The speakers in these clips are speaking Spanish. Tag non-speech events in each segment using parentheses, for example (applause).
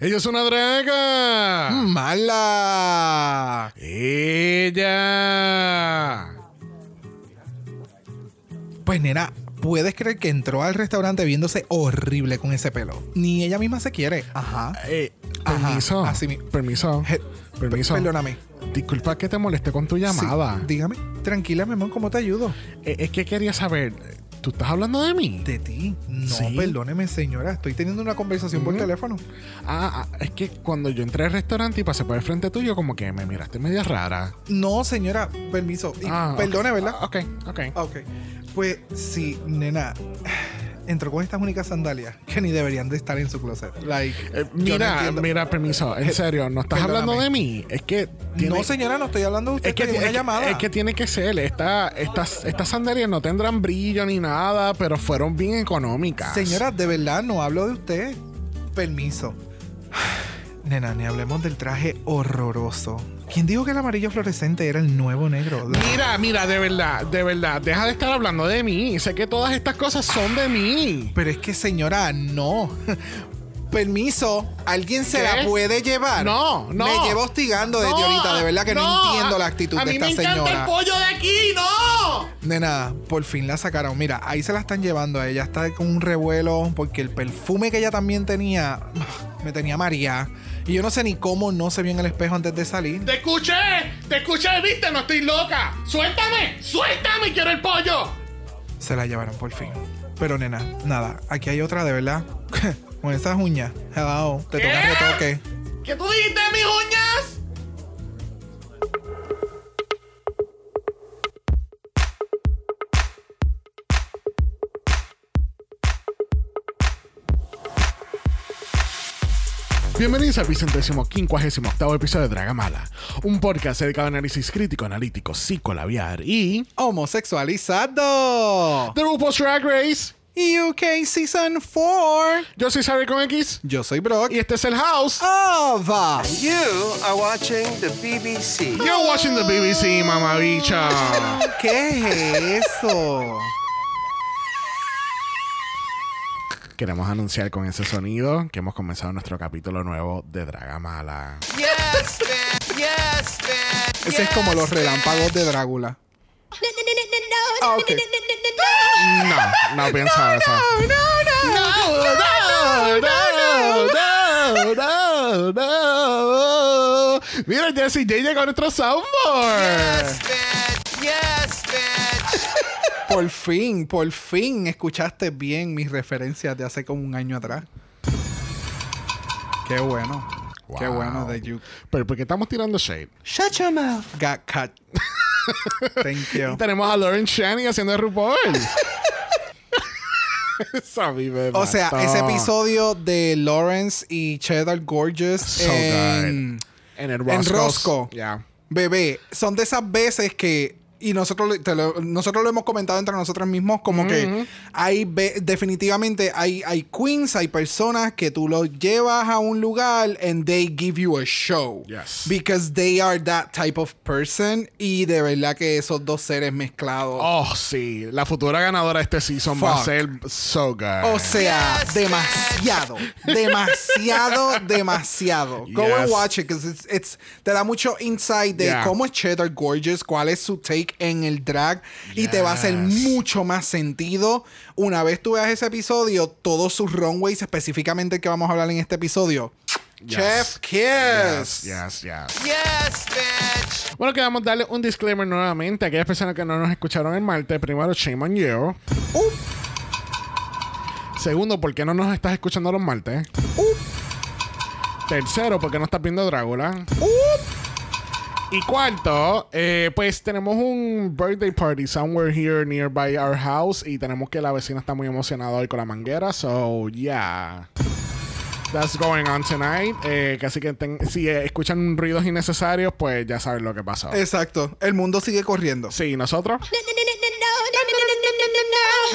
Ella es una draga. ¡Mala! Ella. Pues nena, ¿puedes creer que entró al restaurante viéndose horrible con ese pelo? Ni ella misma se quiere. Ajá. Eh, Ajá, permiso. así mi- Permiso. Je- Permiso. Perdóname. Disculpa que te molesté con tu llamada. Sí, dígame. Tranquila, mi amor, ¿cómo te ayudo? Eh, es que quería saber. ¿Tú estás hablando de mí? De ti. No, Sí. perdóneme, señora. Estoy teniendo una conversación por teléfono. Ah, ah, es que cuando yo entré al restaurante y pasé por el frente tuyo, como que me miraste media rara. No, señora, permiso. Y Ah, perdone. ¿verdad? Ok, ok. Ok. Pues sí, nena. Entró con estas únicas sandalias que ni deberían de estar en su closet. Like, Eh, no mira, mira, permiso. En Eh, serio, no estás perdóname. hablando de mí. Es que. tiene- No, señora, no estoy hablando de usted. Es que, estoy en es, una que- llamada. es que tiene que ser. Esta, estas, estas sandalias no tendrán brillo ni nada, pero fueron bien económicas. Señora, de verdad, no hablo de usted. Permiso. (sighs) Nena, ni hablemos del traje horroroso. ¿Quién dijo que el amarillo fluorescente era el nuevo negro? Mira, mira, de verdad, de verdad, deja de estar hablando de mí. Sé que todas estas cosas son de mí. Pero es que, señora, no. (laughs) Permiso, ¿alguien se ¿Qué? la puede llevar? No, no. Me llevo hostigando desde No, ahorita. De verdad que no, no, entiendo la actitud a de mí esta me encanta señora. el pollo de aquí, no. Nena, por fin la sacaron. Mira, ahí se la están llevando. Ella está con un revuelo porque el perfume que ella también tenía me tenía María. Y yo no sé ni cómo no se vio en el espejo antes de salir. Te escuché, te escuché, viste, no estoy loca. Suéltame, suéltame, quiero el pollo. Se la llevaron por fin. Pero nena, nada, aquí hay otra de verdad. (laughs) Con esas uñas. Hello, te ¿Qué? toca retoque. ¿Qué tú dijiste de mis uñas? Bienvenidos al vicentésimo quincuagésimo octavo episodio de Dragamala, un podcast dedicado a análisis crítico, analítico, psicolabiar y... Homosexualizado. The RuPaul's Drag Race. UK Season 4. Yo soy Xavier con X Yo soy Brock. y este es el House. Of You are watching the BBC. You're watching the BBC, mamabicha. ¿Qué es eso? Queremos anunciar con ese sonido que hemos comenzado nuestro capítulo nuevo de Dragamala. Yes, man. Yes, man. Ese es como los relámpagos de Drácula. Ah, ok. No, no pienso eso. no, No, no, no, no, no, no. Mira, Jesse J llegó a nuestro soundboard. Yes, man. Yes, man. Por fin, por fin escuchaste bien mis referencias de hace como un año atrás. Qué bueno. Qué bueno de you. Pero ¿por qué estamos tirando shade? Shut your mouth. Got cut. (laughs) Thank Y you. tenemos a Lauren Shani haciendo de RuPaul. (laughs) Eso a mí me O sea, mató. ese episodio de Lawrence y Cheddar Gorgeous So en good. En el en Roscoe's. Roscoe. Yeah. Bebé, son de esas veces que y nosotros lo- te lo, nosotros lo hemos comentado entre nosotros mismos como que hay definitivamente hay hay queens, hay personas que tú los llevas a un lugar and they give you a show Yes. because they are that type of person y de verdad que esos dos seres mezclados Oh, sí. La futura ganadora de este season va a Fuck. ser so good. O sea, Yes, demasiado, demasiado, (laughs) demasiado. Go and watch it, because it's, it's- te da mucho insight de Yeah. cómo es Cheddar Gorgeous, cuál es su take en el drag, y te va a hacer mucho más sentido. Una vez tú veas ese episodio, todos sus runways, específicamente el que vamos a hablar en este episodio. Yes. Chef Kiss. Yes, yes, yes. Yes, bitch. Bueno, queremos darle un disclaimer nuevamente a aquellas personas que no nos escucharon el martes. Primero, shame on you. Uh, Segundo, ¿por qué no nos estás escuchando los martes? uh, Tercero, ¿por qué no estás viendo Drácula? uh. Y cuarto, eh, pues tenemos un birthday party somewhere here nearby our house y tenemos que la vecina está muy emocionada hoy con la manguera. So, yeah. That's going on tonight. Eh, que así que ten- si eh, escuchan ruidos innecesarios, pues ya saben lo que pasó. Exacto. El mundo sigue corriendo. Sí, nosotros.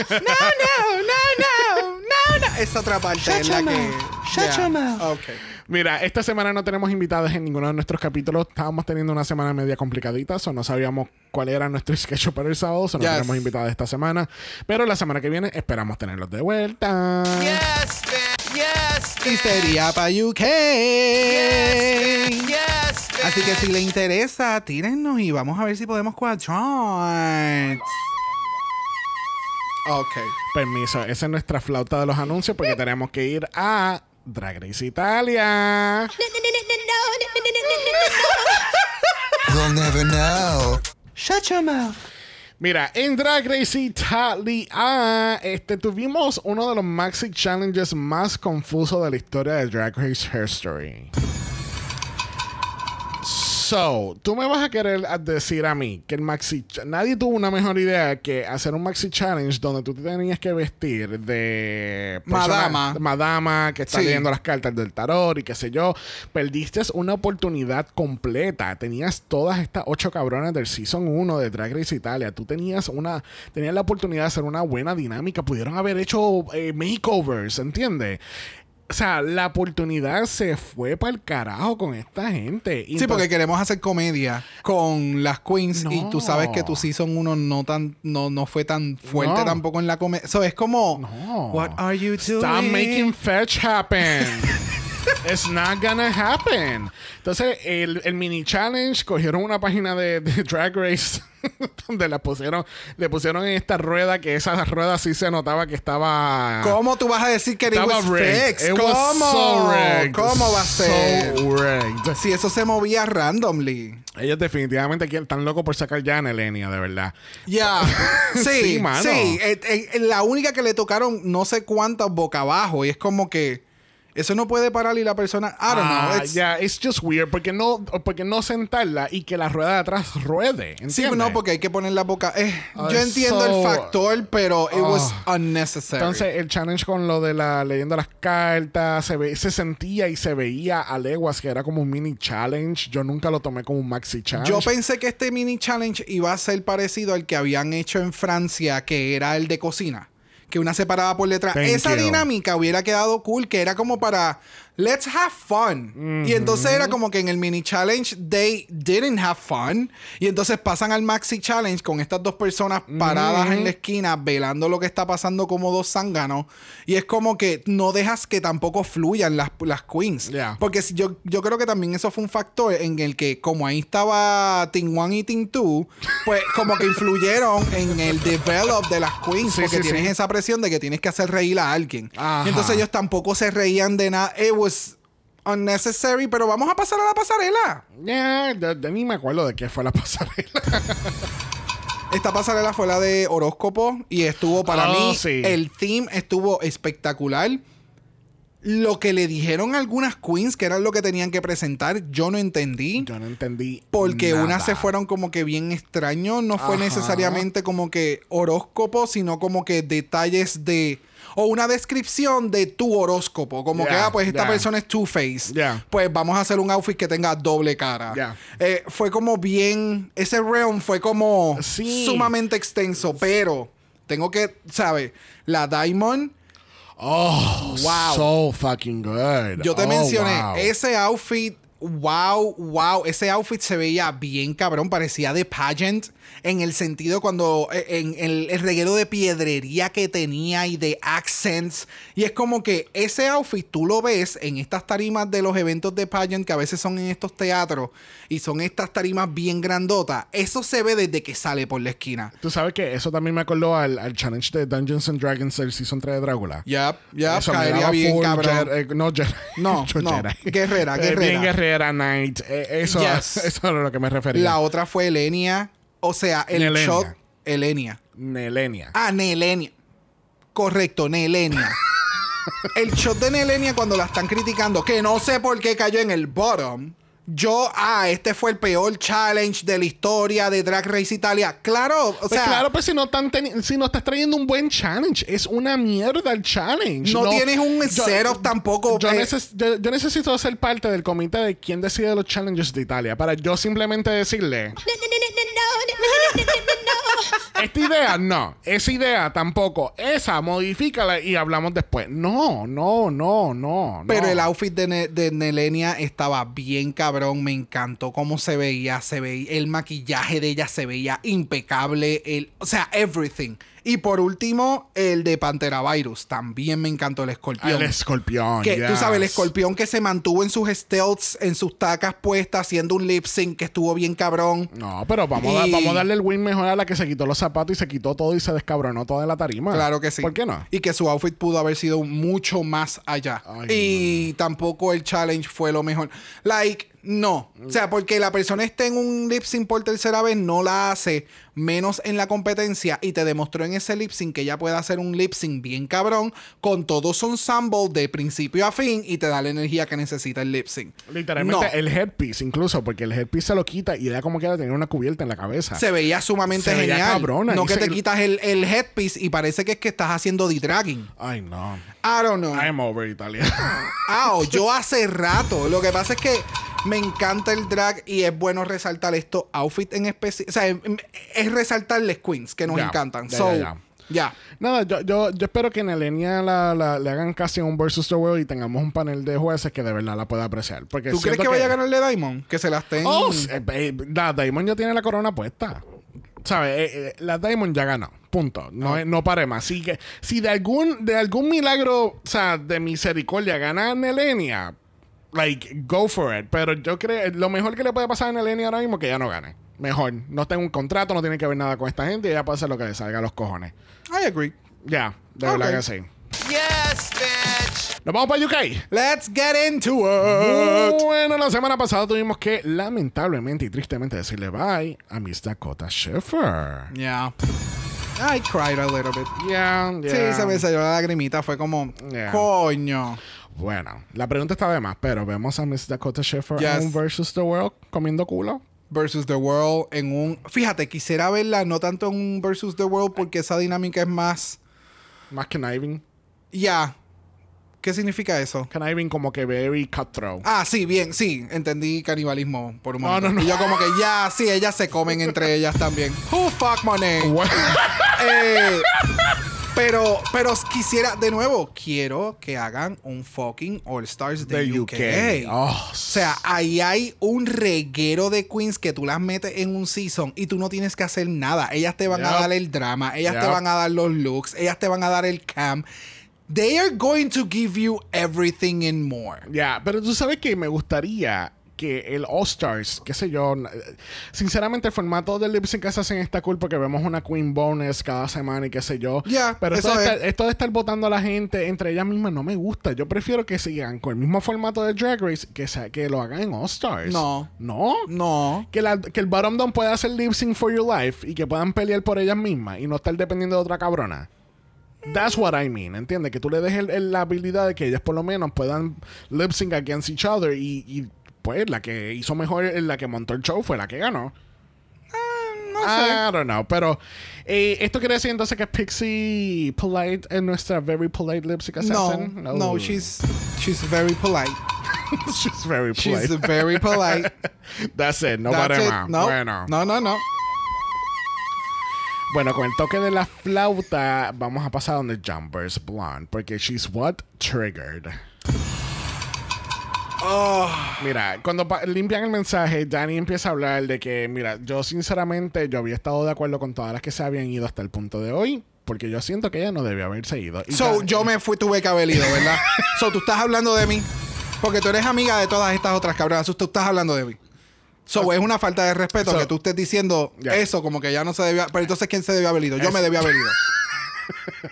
No, no, no, no, no, no. Esa otra parte es la que. Shut your mouth. Ok. Mira, esta semana no tenemos invitadas en ninguno de nuestros capítulos. Estábamos teniendo una semana media complicadita, o no sabíamos cuál era nuestro (laughs) sketch para el sábado, o no Yes. tenemos invitadas esta semana. Pero la semana que viene esperamos tenerlos de vuelta. Yes, man. Yes, y sería para UK. Yes. Yes. Así que si le interesa, tírennos y vamos a ver si podemos cuadrar. Ok. Permiso, esa es nuestra flauta de los anuncios porque tenemos que ir a Drag Race Italia. You'll never know. Shut your mouth. Mira, en Drag Race Italia este, tuvimos uno de los Maxi Challenges más confusos de la historia de Drag Race History. So, tú me vas a querer decir a mí que el Maxi... Nadie tuvo una mejor idea que hacer un Maxi Challenge donde tú te tenías que vestir de... Madama. Madama que está Sí. leyendo las cartas del tarot y qué sé yo. Perdiste una oportunidad completa. Tenías todas estas ocho cabronas del Season 1 de Drag Race Italia. Tú tenías una... Tenías la oportunidad de hacer una buena dinámica. Pudieron haber hecho eh, makeovers, ¿entiendes? O sea, la oportunidad se fue para el carajo con esta gente. Y Sí, entonces- porque queremos hacer comedia con las queens y tú sabes que tu season 1 no tan no, no fue tan fuerte No. tampoco en la comedia. So, es como No. What are you doing? Stop making fetch happen. (laughs) It's not gonna happen. Entonces, el, el mini challenge cogieron una página de, de Drag Race (laughs) donde la pusieron, le pusieron en esta rueda que esa rueda sí se notaba que estaba. ¿Cómo tú vas a decir que it Estaba was rigged. fixed? It ¿Cómo? was so rigged. ¿Cómo va a ser? So rigged. Si eso se movía randomly. Ellos definitivamente están locos por sacar ya a Nelenia, de verdad. Ya. Sí, (laughs) Sí, sí. mano. Eh, eh, la única que le tocaron no sé cuántas boca abajo y es como que eso no puede parar y la persona, I don't Ah, know. it's- ya, it's just weird. Porque no, porque no sentarla y que la rueda de atrás ruede. Sí, ¿entiendes? no, porque hay que poner la boca. eh, Ah, yo entiendo el so- factor, pero it was Ah. unnecessary. Entonces, el challenge con lo de la leyendo las cartas, se, ve, se sentía y se veía a leguas que era como un mini challenge. Yo nunca lo tomé como un maxi challenge. Yo pensé que este mini challenge iba a ser parecido al que habían hecho en Francia, que era el de cocina. Que una separada por letra. Thank Esa you. dinámica hubiera quedado cool, que era como para let's have fun. Y entonces era como que en el mini challenge they didn't have fun. Y entonces pasan al maxi challenge con estas dos personas paradas en la esquina velando lo que está pasando como dos zánganos. Y es como que no dejas que tampoco fluyan las, las queens. Yeah. Porque si yo, yo creo que también eso fue un factor en el que, como ahí estaba Team 1 y Team 2, pues como que influyeron en el develop de las queens. Sí, porque sí, tienes sí. esa presión de que tienes que hacer reír a alguien. Ajá. Y entonces ellos tampoco se reían de nada. It was unnecessary, pero vamos a pasar a la pasarela. Ya, de, de ni me acuerdo de qué fue la (laughs) pasarela. Esta pasarela fue la de horóscopo y estuvo para Oh, mí, sí. el theme estuvo espectacular. Lo que le dijeron algunas queens, que era lo que tenían que presentar, yo no entendí. Yo no entendí. Porque nada. unas se fueron como que bien extraños. No fue Ajá. necesariamente como que horóscopo, sino como que detalles de. O una descripción de tu horóscopo. Como que, ah, pues esta persona es Two-Face. Ya. Pues vamos a hacer un outfit que tenga doble cara. Eh, fue como bien. Ese realm fue como Sí. sumamente extenso. Pero tengo que, ¿sabes? La Diamond. Oh, Wow. So fucking good. Yo te Oh, mencioné, wow. ese outfit, wow, wow, ese outfit se veía bien cabrón, parecía de pageant en el sentido cuando, eh, en, el, el reguero de piedrería que tenía y de accents. Y es como que ese outfit tú lo ves en estas tarimas de los eventos de pageant que a veces son en estos teatros y son estas tarimas bien grandotas. Eso se ve desde que sale por la esquina. Tú sabes que eso también me acordó al, al challenge de Dungeons and Dragons del Season 3 de Drácula. Ya, ya, Eso me caería bien cabrón. Eh, no, (laughs) No, (laughs) no. Jedi. Guerrera, Eh, guerrera. bien guerrera, Knight. Eh, eso, Yes. (laughs) eso era lo que me refería. La otra fue Elenia. O sea, el Nelenia. shot. Elenia. Nelenia. Ah, Nelenia. Correcto, Nelenia. (laughs) el shot de Nelenia cuando la están criticando, que no sé por qué cayó en el bottom. Yo, ah, este fue el peor challenge de la historia de Drag Race Italia. Claro, o Pues sea, claro, pues si no, están teni- si no estás trayendo un buen challenge, es una mierda el challenge. no, tienes un yo- setup tampoco. Yo, eh, neces- yo- yo necesito ser parte del comité de quién decide los challenges de Italia para yo simplemente decirle esta idea no, esa idea tampoco, esa modifícala y hablamos después. No, no, no, no. Pero no. el outfit de, de Nelenia estaba bien cabrón, me encantó cómo se veía, se veía, el maquillaje de ella se veía impecable, el, o sea, everything, Y por último, el de Pantera Virus. También me encantó el escorpión. El escorpión. Que tú sabes, el escorpión que se mantuvo en sus stealths, en sus tacas puestas, haciendo un lip sync que estuvo bien cabrón. No, pero vamos, a, vamos a darle el win mejor a la que se quitó los zapatos y se quitó todo y se descabronó toda la tarima. Claro que sí. ¿Por qué no? Y que su outfit pudo haber sido mucho más allá. Ay, y tampoco el challenge fue lo mejor. Like, no. O sea, porque la persona esté en un lip sync por tercera vez, no la hace menos en la competencia y te demostró en ese lip sync que ella puede hacer un lip sync bien cabrón con todo su ensemble de principio a fin y te da la energía que necesita el lip sync. Literalmente No. el headpiece, incluso, porque el headpiece se lo quita y ella como quiera tenía una cubierta en la cabeza. se veía sumamente Se veía genial. cabrona. no Y que se- te quitas el, el headpiece y parece que es que estás haciendo de dragging. Ay, no. I don't know. I'm over Italia. Ah, yo hace rato. Lo que pasa es que me encanta el drag y es bueno resaltar estos outfits en especial. O sea, em- em- es resaltar queens que nos encantan. ya, so, ya. Nada, yo, yo, yo espero que en Elenia la, la- le hagan casi un versus the world y tengamos un panel de jueces que de verdad la pueda apreciar. Porque ¿Tú crees siento que, vaya a ganarle Diamond? Que se la estén. Oh, eh, eh, la Diamond ya tiene la corona puesta. ¿Sabes? Eh, eh, la Diamond ya ganó. Punto. No, eh, no pare más. Así que si de algún, de algún milagro, o sea, de misericordia gana Nelenia, like, go for it. Pero yo creo, lo mejor que le puede pasar a Nelenia ahora mismo es que ya no gane. Mejor. No tenga un contrato, no tiene que ver nada con esta gente y ella puede hacer lo que le salga a los cojones. I agree. Ya, de Ok. verdad que sí. Yes, bitch. Nos vamos para UK. Let's get into it. Bueno, la semana pasada tuvimos que lamentablemente y tristemente decirle bye a Miss Dakota Schiffer. Yeah. I cried a little bit. Yeah, Sí, yeah. se me salió la lagrimita. Fue como, Yeah. coño. Bueno, la pregunta está de más, pero vemos a Miss Dakota Schiffer Yes. en un Versus the World comiendo culo. Versus the World en un. Fíjate, quisiera verla no tanto en un Versus the World porque esa dinámica es más. Más conniving. Ya. ¿Qué significa eso? Conniving como que very cutthroat. Ah, sí, bien, sí. Entendí canibalismo por un No, momento. no, no. Y yo como que ya, sí, ellas se comen entre ellas también. Who fuck my name? Bueno, Eh, pero, pero quisiera, de nuevo, quiero que hagan un fucking All Stars de, de UK. UK. Oh, O sea, ahí hay un reguero de queens que tú las metes en un season y tú no tienes que hacer nada. Ellas te van a dar el drama, ellas te van a dar los looks, ellas te van a dar el cam. They are going to give you everything and more. Ya, pero tú sabes que me gustaría que el All Stars, qué sé yo, n- sinceramente el formato del lip sync que se hacen está cool porque vemos una Queen bonus cada semana y qué sé yo. Ya, pero esto eso de, es. estar, esto de estar votando a la gente entre ellas mismas no me gusta. Yo prefiero que sigan con el mismo formato de Drag Race que, sea, que lo hagan en All Stars. No. ¿No? No. Que, la- que el bottom down pueda hacer lip sync for your life y que puedan pelear por ellas mismas y no estar dependiendo de otra cabrona. That's what I mean, ¿entiendes? Que tú le des el- el- la habilidad de que ellas por lo menos puedan lip sync against each other y, y, pues la que hizo mejor, la que montó el show fue la que ganó. No sé. I don't know, pero eh, esto quiere decir entonces que Pixie Polite es nuestra very polite lip sync No, assassin. no, she's she's very polite. (laughs) she's very polite. She's very polite. (laughs) That's it, no That's it. más. No, Bueno. no, no, no. Bueno, con el toque de la flauta, vamos a pasar donde Jumpers Blonde. Porque she's what? Triggered. Oh, Mira, cuando limpian el mensaje, Danny empieza a hablar de que, mira, yo sinceramente, yo había estado de acuerdo con todas las que se habían ido hasta el punto de hoy. Porque yo siento que ella no debió haberse ido. Y So, ya- yo me fui, tuve que haber ido, ¿verdad? (laughs) so, tú estás hablando de mí. Porque tú eres amiga de todas estas otras cabronas. So, tú estás hablando de mí. So, es una falta de respeto So- que tú estés diciendo eso, como que ya no se debía. Pero entonces, ¿quién se debió haber ido? Yo Es- me debía haber ido. (laughs)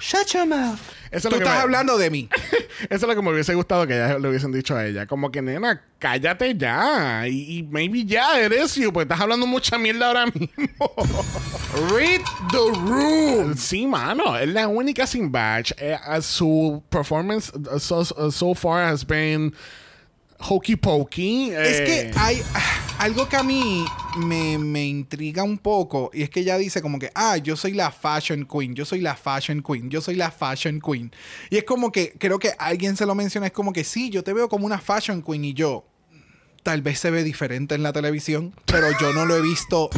Shut your mouth. Eso es Tú estás me- hablando de mí. (laughs) Eso es lo que me hubiese gustado que ya le hubiesen dicho a ella. Como que, nena, cállate ya. Y, y maybe ya eres you, porque estás hablando mucha mierda ahora mismo. (laughs) Read the room. Sí, mano. Es la única sin badge. Eh, uh, su performance uh, so, uh, so far has been hokey pokey. Es Eh, que hay ah, algo que a mí me, me intriga un poco y es que ella dice como que, ah, yo soy la fashion queen, yo soy la fashion queen, yo soy la fashion queen. Y es como que, creo que alguien se lo menciona, es como que sí, yo te veo como una fashion queen y yo, tal vez se ve diferente en la televisión, pero yo no lo he visto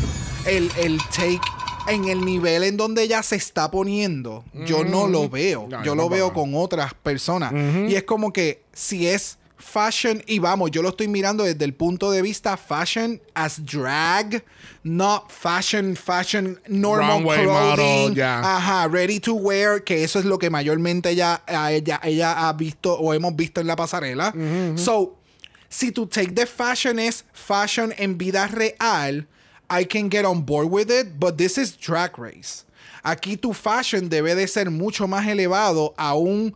el, el take en el nivel en donde ella se está poniendo. Yo no lo veo. No, yo lo veo con otras personas. Y es como que si es fashion, y vamos, yo lo estoy mirando desde el punto de vista fashion as drag, not fashion, fashion, normal Runway clothing. model. Ajá, ready to wear, que eso es lo que mayormente ella, ella, ella ha visto o hemos visto en la pasarela. So, si tu take the fashion es fashion en vida real, I can get on board with it, but this is drag race. Aquí tu fashion debe de ser mucho más elevado a un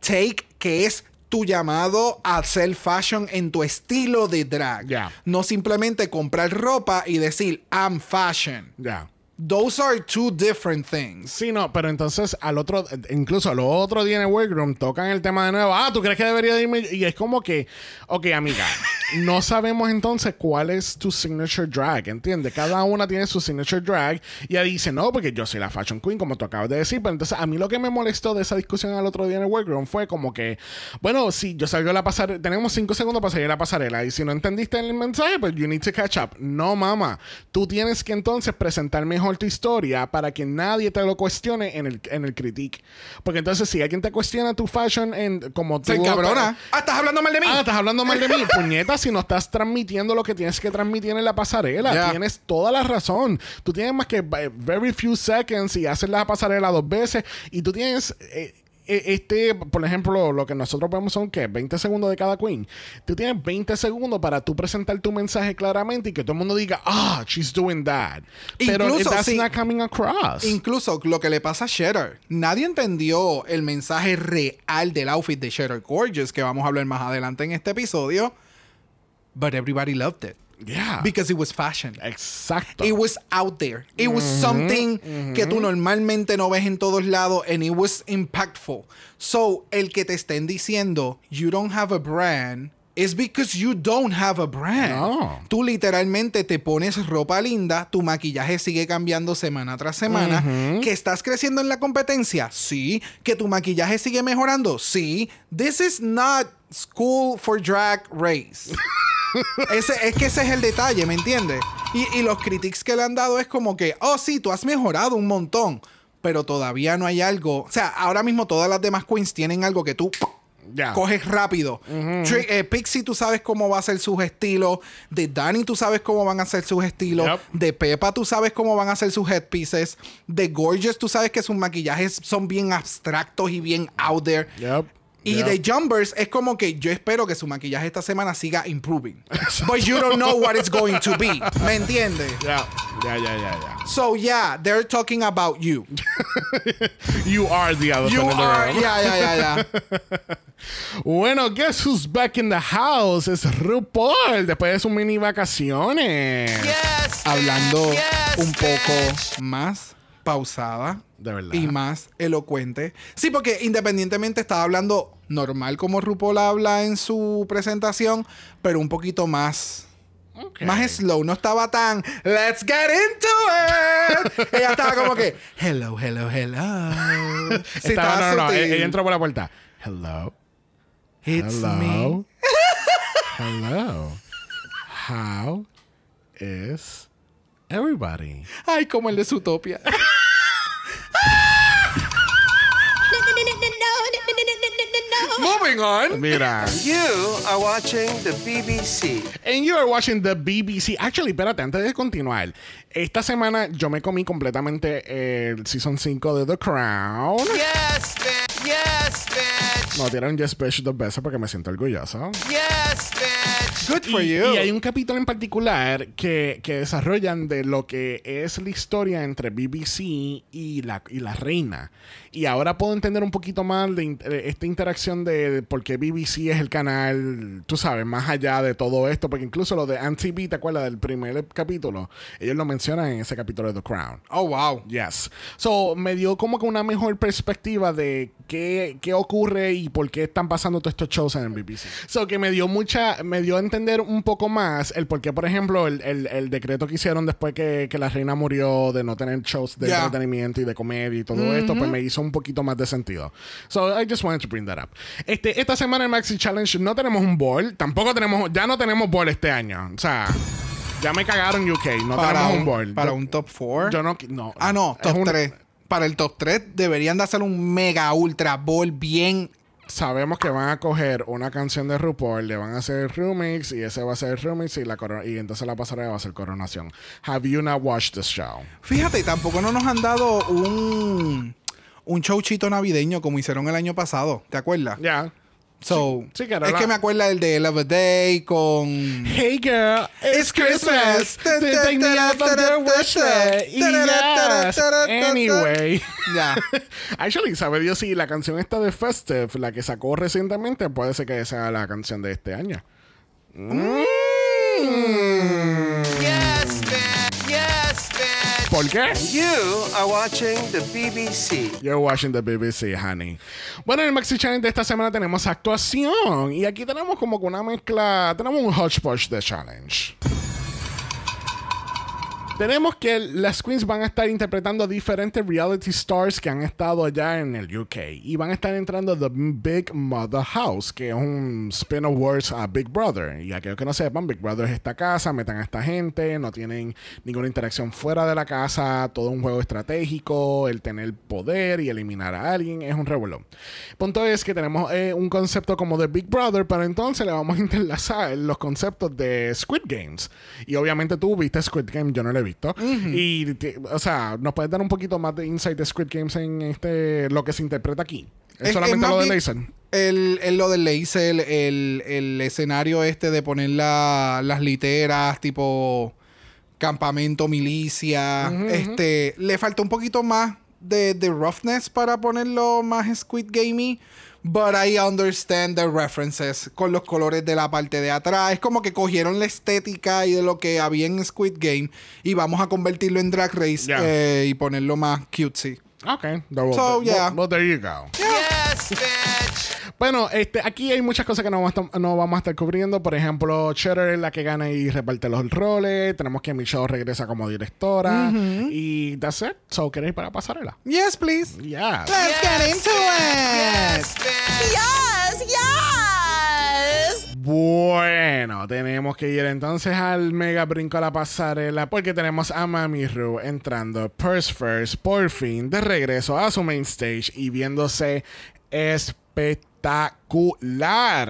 take que es tu llamado a hacer fashion en tu estilo de drag. No simplemente comprar ropa y decir I'm fashion. Those are two different things. Sí, no, pero entonces al otro, incluso al otro día en el workroom tocan el tema de nuevo. Ah, ¿tú crees que debería de irme? Y es como que, ok, amiga, (laughs) no sabemos entonces cuál es tu signature drag, ¿entiendes? Cada una tiene su signature drag y ella dice, no, porque yo soy la fashion queen, como tú acabas de decir. Pero entonces a mí lo que me molestó de esa discusión al otro día en el workroom fue como que, bueno, si yo salgo a la pasarela, tenemos cinco segundos para salir a la pasarela y si no entendiste el mensaje, pues you need to catch up. No, mamá, tú tienes que entonces presentar mejor tu historia para que nadie te lo cuestione en el, en el critique. Porque entonces si alguien te cuestiona tu fashion en como tú... Se cabrona. Ah, estás hablando mal de mí. Ah, estás hablando mal de mí. (laughs) Puñeta, si no estás transmitiendo lo que tienes que transmitir en la pasarela. Tienes toda la razón. Tú tienes más que eh, very few seconds y haces la pasarela dos veces. Y tú tienes. eh, este, por ejemplo, lo que nosotros vemos son que 20 segundos de cada queen. Tú tienes 20 segundos para tú presentar tu mensaje claramente y que todo el mundo diga, ah, she's doing that. Pero Incluso, that's sí. not coming across. Incluso lo que le pasa a Cheddar. Nadie entendió el mensaje real del outfit de Cheddar Gorgeous, que vamos a hablar más adelante en este episodio. But everybody loved it. Yeah. Because it was fashion. Exacto. It was out there. It was something que tú normalmente no ves en todos lados and it was impactful. So, el que te estén diciendo you don't have a brand is because you don't have a brand. No. Tú literalmente te pones ropa linda, tu maquillaje sigue cambiando semana tras semana, que estás creciendo en la competencia, sí, que tu maquillaje sigue mejorando, sí. This is not school for drag race. (laughs) Ese, es que ese es el detalle, ¿me entiendes? Y, y los critics que le han dado es como que, oh sí, tú has mejorado un montón, pero todavía no hay algo. O sea, ahora mismo todas las demás queens tienen algo que tú coges rápido. Eh, Pixie, tú sabes cómo va a ser sus estilos. De Danny, tú sabes cómo van a ser sus estilos. Yep. De Peppa, tú sabes cómo van a ser sus headpieces. De Gorgeous, tú sabes que sus maquillajes son bien abstractos y bien out there. Yep. Y Yep. de Jumpers es como que yo espero que su maquillaje esta semana siga improving. But you don't know what it's going to be. ¿Me entiendes? Ya, ya, ya, ya, ya. So yeah, they're talking about you. (laughs) You are the elephant You in the are, room. yeah, yeah, yeah, yeah. (laughs) Bueno, guess who's back in the house? Es RuPaul después de sus mini vacaciones. Yes, Hablando. Yes, un poco más pausada De verdad. y más elocuente. Sí, porque independientemente estaba hablando normal como RuPaul habla en su presentación, pero un poquito más más slow, no estaba tan let's get into it. (laughs) ella estaba como que hello, hello, hello. Sí, Estaba- no, no, no. Ella entró por la puerta. Hello. It's me. Hello. (laughs) Hello. How is everybody? Ay, como el de Zootopia. (laughs) Ah! (laughs) Moving on. Mira. You are watching the BBC. And you are watching the BBC. Actually, espérate, antes de continuar. Esta semana yo me comí completamente el Season 5 de The Crown. Yes, bitch. Yes, bitch. No dieron Just Bitch dos veces porque me siento orgulloso. Yes, bitch. Good for y, you. y hay un capítulo en particular que, que desarrollan de lo que es la historia entre BBC y la, y la reina. Y ahora puedo entender un poquito más de, in- de esta interacción de, de por qué BBC es el canal, tú sabes, más allá de todo esto. Porque incluso lo de MTV, ¿te acuerdas del primer capítulo? Ellos lo mencionan en ese capítulo de The Crown. Oh, wow. Yes. So, me dio como que una mejor perspectiva de qué, qué ocurre y por qué están pasando todos estos shows en el BBC. So, que me dio mucha, me dio a entender un poco más el por qué, por ejemplo, el, el- el decreto que hicieron después que, que la reina murió de no tener shows de entretenimiento y de comedia y todo esto, pues me hizo un poquito más de sentido. So, I just wanted to bring that up. Este, esta semana en Maxi Challenge no tenemos un ball, tampoco tenemos, ya no tenemos ball este año. O sea, ya me cagaron UK, no Para tenemos un, un, ball. para Yo- un top 4. yo no, no. Ah, no, top un- 3. Para el top 3 deberían de hacer un mega ultra ball bien sabemos que van a coger una canción de RuPaul, le van a hacer remix y ese va a ser el remix y, la y entonces la pasarela va a ser coronación. Have you not watched this show? Fíjate, tampoco no nos han dado un, un showchito navideño como hicieron el año pasado. ¿Te acuerdas? Ya. So, sí, que era es la- que me acuerda el de Love a Day con. Hey girl, it's Christmas. Anyway. Ya. Actually, ¿sabe Dios si la canción esta de Festive, la que sacó recientemente, puede ser que sea la canción de este año? Yes, ¿Por qué? You are watching the BBC. You're watching the BBC, honey. Bueno, en el Maxi Challenge de esta semana tenemos actuación. Y aquí tenemos como que una mezcla. Tenemos un hodgepodge de challenge. Tenemos que las queens van a estar interpretando diferentes reality stars que han estado allá en el UK. Y van a estar entrando The Big Mother House, que es un spin of words a Big Brother. Y aquellos que no sepan, Big Brother es esta casa, metan a esta gente, no tienen ninguna interacción fuera de la casa, todo un juego estratégico, el tener poder y eliminar a alguien, es un revuelo. Punto es que tenemos eh, un concepto como de Big Brother, pero entonces le vamos a (laughs) interlazar los conceptos de Squid Games. Y obviamente tú viste Squid Game, yo no lo he visto. Y, te- o sea, ¿nos puedes dar un poquito más de insight de Squid Games en este lo que se interpreta aquí? ¿Es, Es- solamente es lo de Laser? El, el- lo del laser, el, el escenario este de poner la- las literas, tipo campamento, milicia. Este, le falta un poquito más de, de roughness para ponerlo más Squid Gamey. But I understand the references con los colores de la parte de atrás. Es como que cogieron la estética y de lo que había en Squid Game y vamos a convertirlo en Drag Race Yeah. eh, y ponerlo más cutesy. Ok. Well, So, yeah. well, there you go. Yes, bitch. Bueno, este, aquí hay muchas cosas que no vamos, a estar, no vamos a estar cubriendo. Por ejemplo, Cheddar es la que gana y reparte los roles. Tenemos que Michelle regresa como directora. Y that's it. So, ¿queréis para pasarela? Yes, please. Yeah. Let's get into it. Yes. Yes, yes. Bueno, tenemos que ir entonces al mega brinco a la pasarela porque tenemos a Mami Ru entrando Purse First por fin de regreso a su main stage y viéndose espectacular.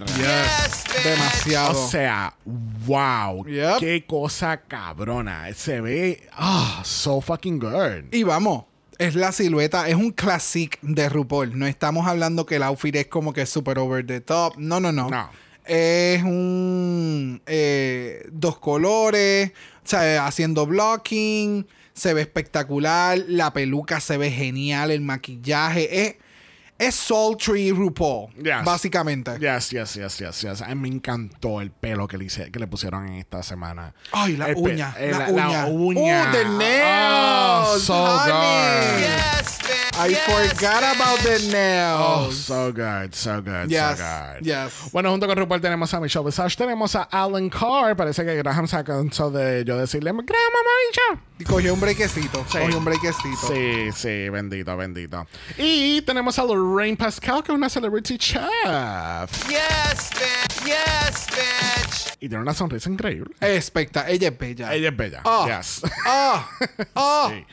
Yes, bitch. Demasiado. O sea, wow, Yep. qué cosa cabrona. Se ve, ah, so fucking good. Y vamos, es la silueta, es un classic de RuPaul. No estamos hablando que el outfit es como que super over the top. No, no, no. No. Es un eh, dos colores, o sea, haciendo blocking, se ve espectacular, la peluca se ve genial, el maquillaje es es sultry RuPaul, Yes. básicamente. Yes, yes, yes, yes, yes. A mí me encantó el pelo que le, hice- que le pusieron en esta semana. Ay, la El uña, eh, la la uña. uña. Oh, the nails, Oh, so honey. good. Yes. I yes, forgot about the Oh, nails. so good, so good, Yes, so good. yes. Bueno, junto con RuPaul tenemos a Michelle Visage, tenemos a Alan Carr. Parece que Graham se cansó de yo decirle, Graham, mamabicho. Y cogió un brequecito. Sí. Cogió un brequecito. Sí, sí, bendito, bendito. Y tenemos a Lorraine Pascal, que es una celebrity chef. Yes, bitch. Yes, bitch. Y tiene una sonrisa increíble. Especta, ella es bella. Ella es bella. Oh. Yes. Oh, oh. (laughs) Sí.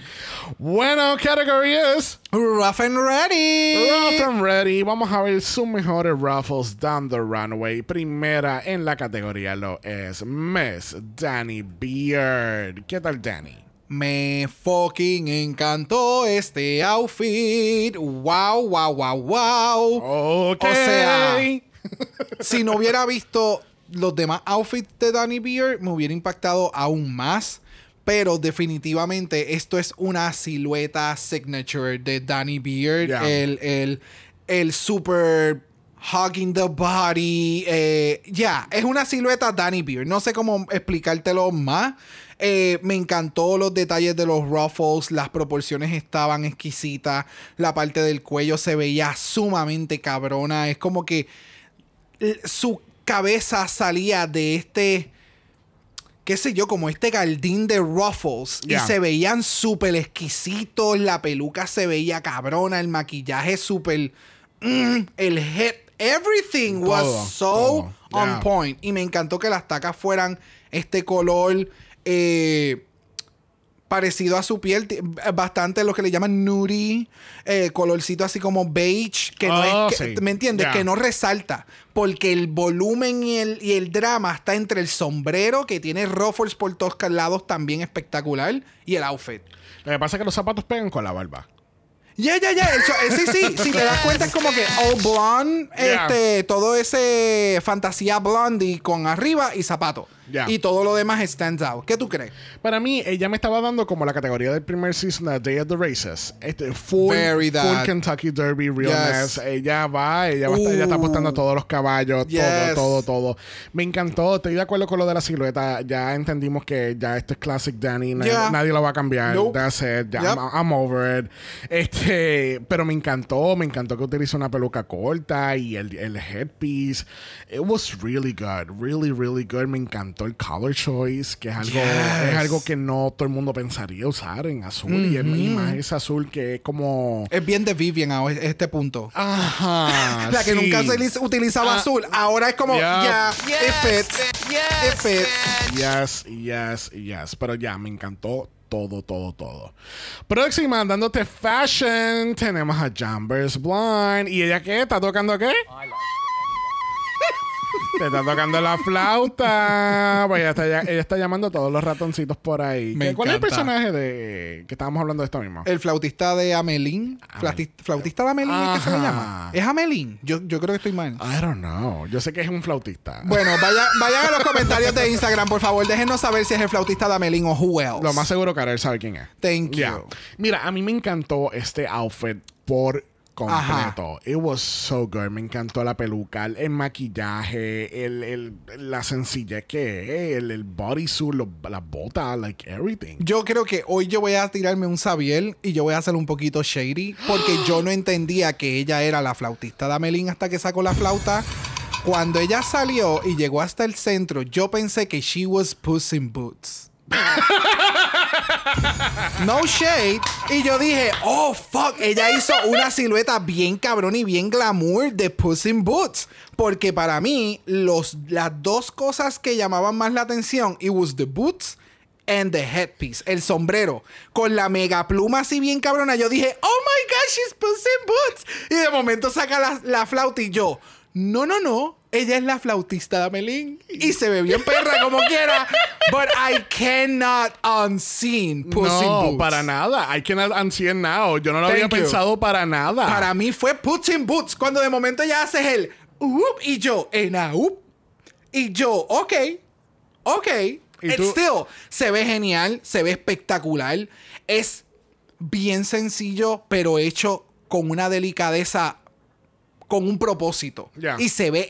Bueno, category is Rough and ready. Rough and Ready. Vamos a ver sus mejores ruffles down the runway. Primera en la categoría lo es Miss Danny Beard. ¿Qué tal, Danny? Me fucking encantó este outfit. Wow, wow, wow, wow. Ok. O sea, si no hubiera visto los demás outfits de Danny Beard, me hubiera impactado aún más. Pero definitivamente esto es una silueta signature de Danny Beard. Yeah. El, el, el super hugging the body. eh, ya, es una silueta Danny Beard. No sé cómo explicártelo más. Eh, me encantó los detalles de los ruffles, las proporciones estaban exquisitas, la parte del cuello se veía sumamente cabrona, es como que su cabeza salía de este, qué sé yo, como este galdín de ruffles Yeah. y se veían súper exquisitos, la peluca se veía cabrona, el maquillaje súper, mm, el head, everything was Todo, so todo. on Yeah. point y me encantó que las tacas fueran este color eh, parecido a su piel, bastante lo que le llaman nudie, eh, colorcito así como beige, que no Oh, es, que- sí. ¿me entiendes? Que no resalta, porque el volumen y el, y el drama está entre el sombrero, que tiene ruffles por todos lados también espectacular, y el outfit. Lo que pasa es que los zapatos pegan con la barba. Ya, ya, ya. Eh, sí, sí. Si te das (laughs) cuenta es como que all blonde, este, todo ese fantasía blondie con arriba y zapato. Yeah. Y todo lo demás stands out. ¿Qué tú crees? Para mí, ella me estaba dando como la categoría del primer season de Day of the Races. Este, full, Very that. full Kentucky Derby realness. Yes. Ella va, ella, va ella está apostando a todos los caballos, Yes. todo, todo, todo. Me encantó. Estoy de acuerdo con lo de la silueta. Ya entendimos que ya esto es classic Danny. na- Yeah. Nadie lo va a cambiar. Nope. That's it. Yep. I'm, I'm over it. Este, pero me encantó. Me encantó que utilice una peluca corta y el, el headpiece. It was really good. Really, really good. Me encantó el color choice, que es algo, Yes. es algo que no todo el mundo pensaría usar en azul. y, es- y más ese azul que es como. Es bien de Vivian a este punto. Ajá. (laughs) la que sí. nunca se liz- utilizaba Ah, azul. Ahora es como, yeah. ya, Yes, it fits. bitch. It Yes, fits. Yes, yes, yes. Pero ya, me encantó todo, todo, todo. Próxima, dándote fashion, tenemos a Jambers Blind. ¿Y ella qué? ¿Está tocando qué? Te está tocando la flauta. Pues ella está, ella está llamando a todos los ratoncitos por ahí. Me ¿Qué- ¿Cuál es el encanta. personaje de que estábamos hablando de esto mismo? El flautista de Amelín. Flauti- Flautista de Amelín es que se le Ajá. llama. ¿Es Amelín? Yo, yo creo que estoy mal. I don't know. Yo sé que es un flautista. Bueno, vaya, vayan a los comentarios de Instagram, por favor. Déjenos saber si es el flautista de Amelín o who else. Lo más seguro que Karel sabe quién es. Thank you. Mira, a mí me encantó este outfit por completo. It was so good. Me encantó la peluca, el, maquillaje, el, el- la sencillez que es, el, el bodysuit, las botas, like everything. Yo creo que hoy yo voy a tirarme un Sabiel y yo voy a hacer un poquito shady porque yo no entendía que ella era la flautista de Amelín hasta que sacó la flauta. Cuando ella salió y llegó hasta el centro, yo pensé que she was Puss in Boots. No shade. Y yo dije, oh fuck, ella hizo una silueta bien cabrón y bien glamour de Puss Boots. Porque para mí, los, las dos cosas que llamaban más la atención, it was the boots and the headpiece, el sombrero, con la mega pluma así bien cabrona. Yo dije, oh my gosh, she's Puss Boots. Y de momento saca la, la flauta y yo, no, no, no. Ella es la flautista de Amelín y se ve bien perra como quiera. But I cannot unseen Puss in no, Boots. para nada. I cannot unsee it now. Yo no lo había Thank you. pensado para nada. Para mí fue Puss in Boots. Cuando de momento ya haces el up y yo, en a. Y yo, ok, ok. ¿Y It tú? still se ve genial, se ve espectacular. Es bien sencillo, pero hecho con una delicadeza, con un propósito. Y se ve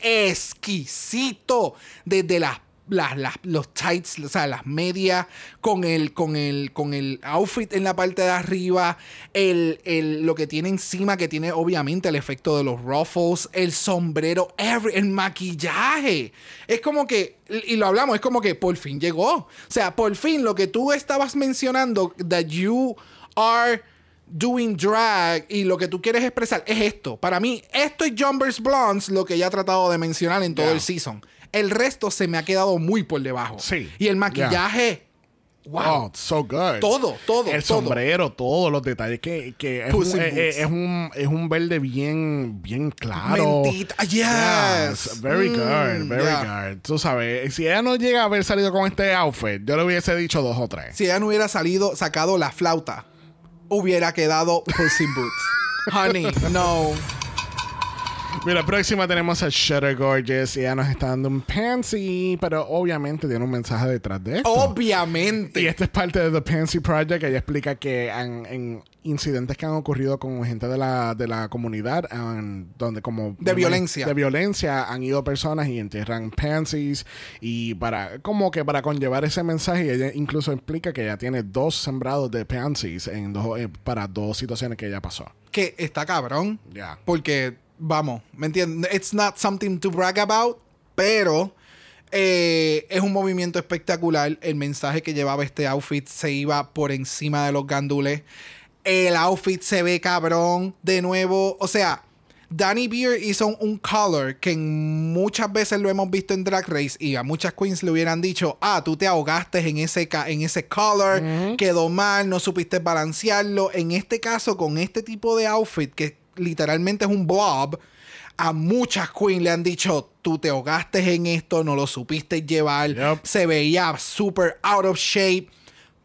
exquisito desde las. Las, las- los tights, o sea, las medias, con el, con el, con el outfit en la parte de arriba, el, el- lo que tiene encima, que tiene obviamente el efecto de los ruffles, el sombrero, every- el maquillaje. Es como que, y lo hablamos, es como que por fin llegó. O sea, por fin lo que tú estabas mencionando, that you are doing drag y lo que tú quieres expresar es esto. Para mí, esto es Jumpers Blondes, lo que ya he tratado de mencionar en todo Yeah. el season. El resto se me ha quedado muy por debajo. Sí. Y el maquillaje, wow. Oh, so good. Todo, todo, El todo. sombrero, todos los detalles que, que es, un, eh, eh, es un es un verde bien bien claro. Mentita. Yes. very Mm, good, very yeah. good. Tú sabes, si ella no llega a haber salido con este outfit, yo le hubiese dicho dos o tres. Si ella no hubiera salido, sacado la flauta, hubiera quedado Puss in Boots. Honey, no. Mira, próxima tenemos a Shutter Gorgeous y ella nos está dando un pansy, pero obviamente tiene un mensaje detrás de esto. Obviamente. Y esta es parte de The Pansy Project. Ella explica que han- en incidentes que han ocurrido con gente de la, de la comunidad, han- donde como... De violencia. De violencia han ido personas y entierran pansies. Y para como que para conllevar ese mensaje, ella incluso explica que ella tiene dos sembrados de pansies en dos, eh, para dos situaciones que ella pasó. que está cabrón. Ya. Porque, vamos, ¿me entiendes? It's not something to brag about, pero eh, es un movimiento espectacular. El mensaje que llevaba este outfit se iba por encima de los gandules. El outfit se ve cabrón de nuevo. O sea, Danny Beer hizo un, un color que muchas veces lo hemos visto en Drag Race y a muchas queens le hubieran dicho, ah, tú te ahogaste en ese, en ese color, quedó mal, no supiste balancearlo. En este caso, con este tipo de outfit, que literalmente es un blob, a muchas queens le han dicho, tú te ahogaste en esto, no lo supiste llevar, Yep. se veía super out of shape.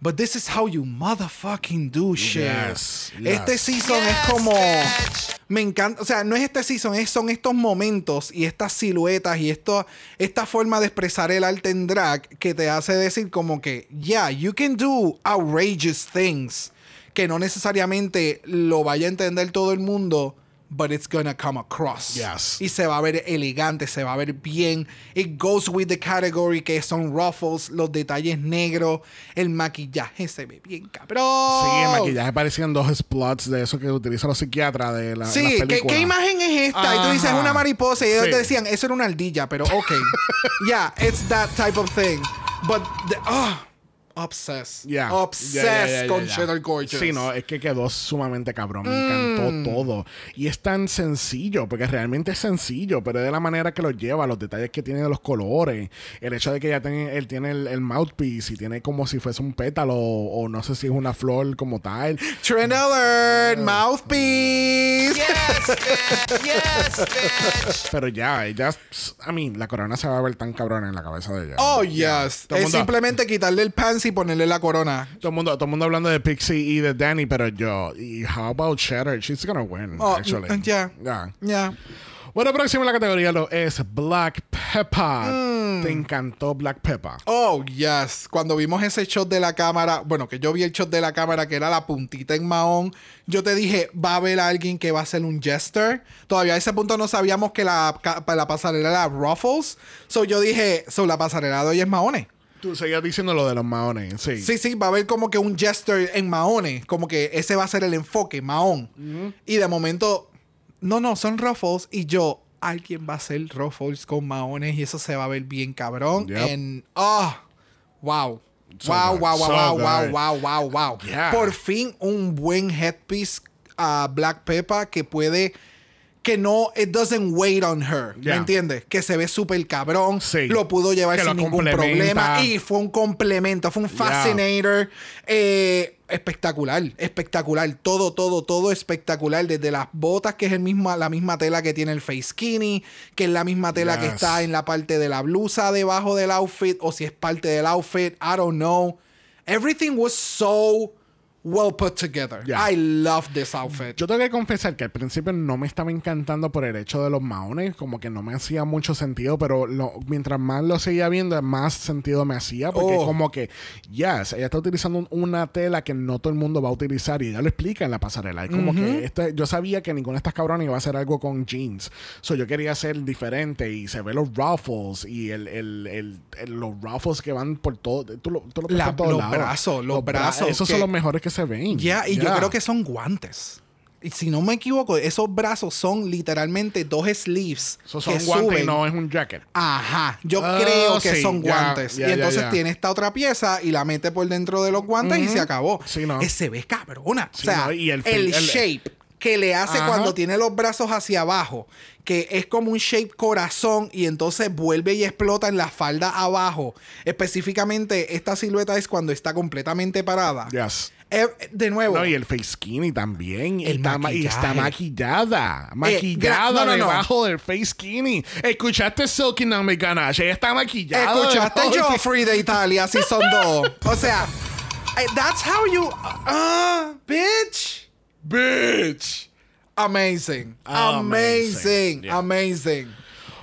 But this is how you motherfucking do shit. Yes, Este season Yes, es como... bitch. Me encanta, o sea, no es este season, es, son estos momentos y estas siluetas y esto, esta forma de expresar el arte en drag que te hace decir como que, yeah, you can do outrageous things que no necesariamente lo vaya a entender todo el mundo, but it's gonna come across. Yes. Y se va a ver elegante, se va a ver bien. It goes with the category que son ruffles, los detalles negros, el maquillaje se ve bien cabrón. Sí, el maquillaje parecían dos splots de eso que utilizan los psiquiatras de la, Sí, las ¿qué, películas. qué imagen es esta? Y tú dices Ajá. una mariposa y ellos Sí. te decían, eso era una ardilla, pero ok. (laughs) yeah, it's that type of thing. But, the, ah, obsessed. Ya. Obsessed ya, ya, con. Cheddar Gorgeous. Sí, no, es que quedó sumamente cabrón. Me Mm. encantó todo. Y es tan sencillo, porque realmente es sencillo, pero es de la manera que lo lleva, los detalles que tiene de los colores, el hecho de que ya tiene, él tiene el, el mouthpiece y tiene como si fuese un pétalo o no sé si es una flor como tal. Trend alert, mouthpiece. Yes, bitch. Yes, bitch. Pero ya, ella, a mí, la corona se va a ver tan cabrón en la cabeza de ella. Oh, yes. Es mundo- simplemente quitarle el pants y ponerle la corona. Todo el mundo, todo el mundo hablando de Pixie y de Danny, pero yo, y how about Cheddar? She's gonna win, Oh, actually. mm, ya. Ya. Ya. Bueno, próximo en la categoría lo es Black Pepper. Mm. Te encantó Black Pepper. Oh, yes. Cuando vimos ese shot de la cámara, bueno, que yo vi el shot de la cámara que era la puntita en Mahón, yo te dije, va a haber alguien que va a ser un jester. Todavía a ese punto no sabíamos que la, la pasarela era Ruffles. So yo dije, so la pasarela de hoy es Mahone. Tú seguías diciendo lo de los maones, sí. Sí, sí, va a haber como que un jester en Mahone. Como que ese va a ser el enfoque, Mahón. Y de momento, no, no, son Ruffles. Y yo, alguien va a ser Ruffles con Mahones y eso se va a ver bien cabrón. Yep. En, oh, wow. So wow, wow, wow, so wow, wow, wow, wow, wow. Yeah. Por fin un buen headpiece a Black Pepper que puede que no, it doesn't wait on her. Yeah. ¿Me entiendes? Que se ve súper cabrón. Sí. Lo pudo llevar Que sin ningún problema. Y fue un complemento, fue un Yeah. fascinator. eh, espectacular, espectacular. Todo, todo, todo espectacular. Desde las botas, que es el la misma tela que tiene el face skinny, que es la misma tela que está en la parte de la blusa debajo del outfit, o si es parte del outfit, I don't know. Everything was so well put together. Yeah. I love this outfit. Yo tengo que confesar que al principio no me estaba encantando por el hecho de los maones, como que no me hacía mucho sentido, pero lo- mientras más lo seguía viendo, más sentido me hacía, porque Oh. como que, yes, ella está utilizando un- una tela que no todo el mundo va a utilizar y ella lo explica en la pasarela. Y como que este, yo sabía que ninguna de estas cabronas iba a hacer algo con jeans, so yo quería ser diferente y se ve los ruffles y el, el- el- el- los ruffles que van por todo, tú lo, tú lo La- los lados. brazos, los bra- brazos Esos que- son los mejores que se ven. Ya, y yo Yeah. creo que son guantes. Y si no me equivoco, esos brazos son literalmente dos sleeves. Son que guantes y suben. no es un jacket. Ajá, yo Ah, creo que sí, son guantes. y entonces tiene esta otra pieza y la mete por dentro de los guantes y se acabó. Sí, no. Se ve cabrona. Sí, o sea, no, y el el, fi- el- shape que le hace Ajá. cuando tiene los brazos hacia abajo, que es como un shape corazón y entonces vuelve y explota en la falda abajo. Específicamente, esta silueta es cuando está completamente parada. Yes. Eh, de nuevo. No, y el face skinny también. El está, ma- y está maquillada. Maquillada no, no, no. debajo del face skinny. ¿Escuchaste Silky No Me Ganache? Ella está maquillada. Escuchaste Joffrey de Italia, si son (laughs) dos. O sea, eh, that's how you. Ah, bitch. Bitch. Amazing. Amazing. Amazing.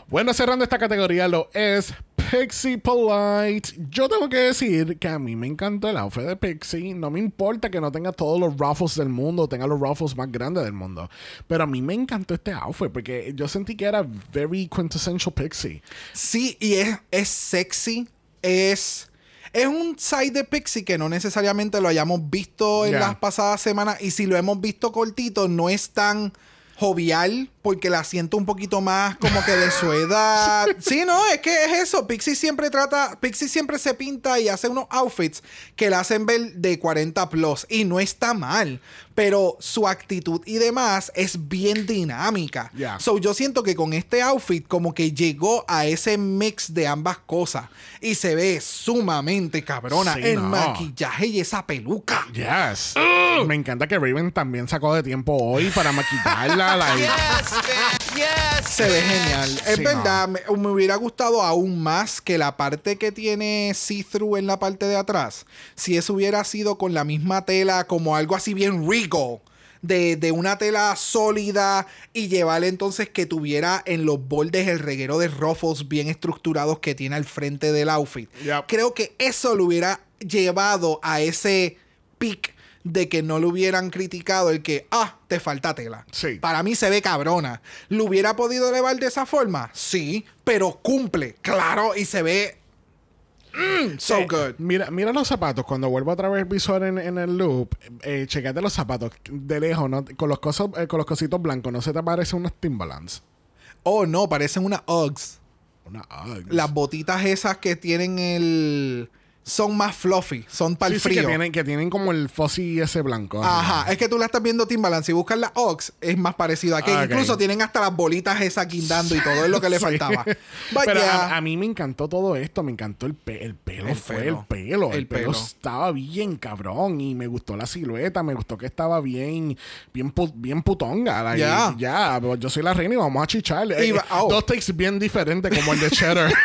Bueno, cerrando esta categoría lo es Pixie Polite. Yo tengo que decir que a mí me encantó el outfit de Pixie. No me importa que no tenga todos los ruffles del mundo, tenga los ruffles más grandes del mundo. Pero a mí me encantó este outfit porque yo sentí que era very quintessential Pixie. Sí, y es, es sexy. Es. Es un side de Pixie que no necesariamente lo hayamos visto en Yeah. las pasadas semanas. Y si lo hemos visto cortito, no es tan jovial porque la siento un poquito más como que de su edad. (laughs) Sí, no, es que es eso. Pixie siempre trata, Pixie siempre se pinta y hace unos outfits que la hacen ver de 40 plus y no está mal, pero su actitud y demás es bien dinámica. Yeah. So yo siento que con este outfit como que llegó a ese mix de ambas cosas y se ve sumamente cabrona Sí, el no. maquillaje y esa peluca. Yes. Me encanta que Raven también sacó de tiempo hoy para maquillarla. Yes. Yes. Se ve genial. Es Sí, verdad, me, me hubiera gustado aún más que la parte que tiene see-through en la parte de atrás. Si eso hubiera sido con la misma tela, como algo así bien regal. De, de una tela sólida y llevarle entonces que tuviera en los bordes el reguero de ruffles bien estructurados que tiene al frente del outfit. Yep. Creo que eso lo hubiera llevado a ese pic de que no lo hubieran criticado el que, ah, te falta tela. Sí. Para mí se ve cabrona. ¿Lo hubiera podido elevar de esa forma? Sí, pero cumple, claro, y se ve mm, so Eh, good. Mira, mira los zapatos. Cuando vuelvo a través el visor en, en el loop, eh, checate los zapatos de lejos, ¿no? con, los cosos, eh, con los cositos blancos. ¿No se te parecen unos Timberlands? Oh, no, parecen unas Uggs. Una Uggs. Las botitas esas que tienen el... Son más fluffy, son para el sí, frío. que tienen, que tienen como el fuzzy ese blanco. Ajá, es que tú la estás viendo Timbaland. Si buscas las Ox, es más parecido a que Ah, incluso tienen hasta las bolitas esas guindando y todo es lo que le (laughs) Sí. faltaba. (laughs) Pero a, a mí me encantó todo esto. Me encantó el, pe- el pelo. El fue pelo. el pelo. El, El pelo. pelo. estaba bien cabrón. Y me gustó la silueta. Me gustó que estaba bien, bien, pu- bien putonga. Ya. Ya, pero yo soy la reina y vamos a chichar. Y Eh, oh. Dos takes bien diferentes como el de Cheddar. (laughs)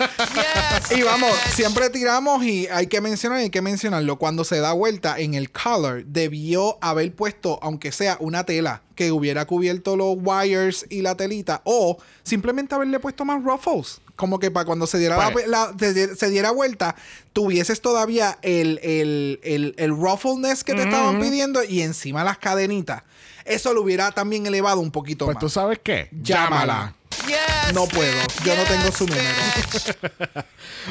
Yes. Y vamos, siempre tiramos y hay que mencionar, hay que mencionarlo. Cuando se da vuelta en el color, debió haber puesto, aunque sea una tela que hubiera cubierto los wires y la telita, o simplemente haberle puesto más ruffles. Como que para cuando se diera, Pues- la, se, se diera vuelta, tuvieses todavía el, el, el, el ruffleness que te estaban pidiendo y encima las cadenitas. Eso lo hubiera también elevado un poquito pues más. tú sabes qué. Llámala. Yes. No puedo, yo no tengo su número.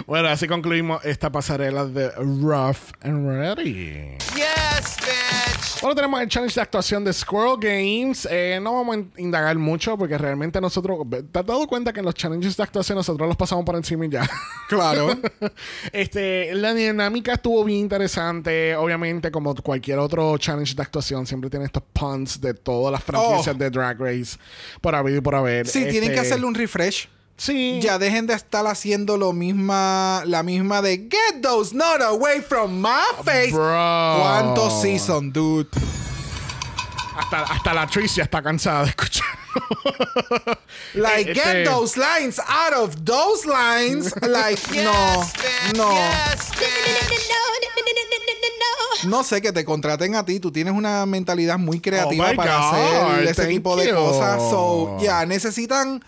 Bueno, así concluimos esta pasarela de Rough and Ready. Yes, bitch. Bueno, tenemos el challenge de actuación de Squirrel Games. Eh, no vamos a indagar mucho porque realmente nosotros. ¿Te has dado cuenta que en los challenges de actuación nosotros los pasamos por encima y ya? (laughs) Claro. (laughs) este, la dinámica estuvo bien interesante. Obviamente, como cualquier otro challenge de actuación, siempre tiene estos puns de todas las franquicias Oh. de Drag Race por haber y por haber. Sí, tienen que Este, hacerle un refresh. Sí. Ya dejen de estar haciendo lo misma, la misma de Get those not away from my face. Bro. ¿Cuántos season, dude? Hasta, hasta la Tricia está cansada de escuchar. (laughs) Like, Este- get those lines out of those lines. (laughs) Like, no, Yes, bitch. no. Yes, bitch. No sé que te contraten a ti. Tú tienes una mentalidad muy creativa Oh my para God, hacer ese thank tipo de you. cosas. So, ya, necesitan